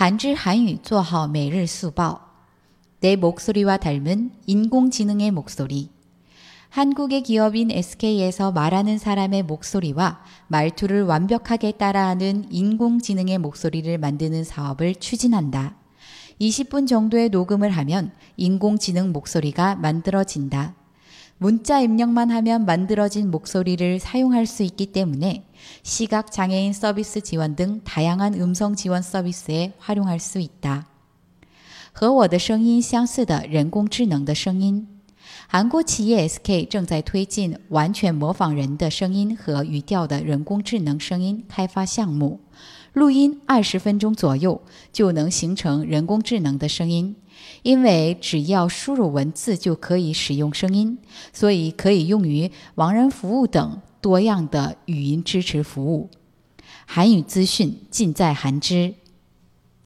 한줄 한유 做好 매일 수보. 내 목소리와 닮은 인공지능의 목소리. 한국의 기업인 SK에서 말하는 사람의 목소리와 말투를 완벽하게 따라하는 인공지능의 목소리를 만드는 사업을 추진한다. 20분 정도의 녹음을 하면 인공지능 목소리가 만들어진다. 문자 입력만 하면 만들어진 목소리를 사용할 수 있기 때문에 시각 장애인 서비스 지원 등 다양한 음성 지원 서비스에 활용할 수 있다. 和我的声音相似的人工智能的声音。韩国企业 SK 正在推进完全模仿人的声音和语调的人工智能声音开发项目。 录音二十分钟左右就能形成人工智能的声音。因为只要输入文字就可以使用声音，所以可以用于盲人服务等多样的语音支持服务。韩语资讯尽在韩知。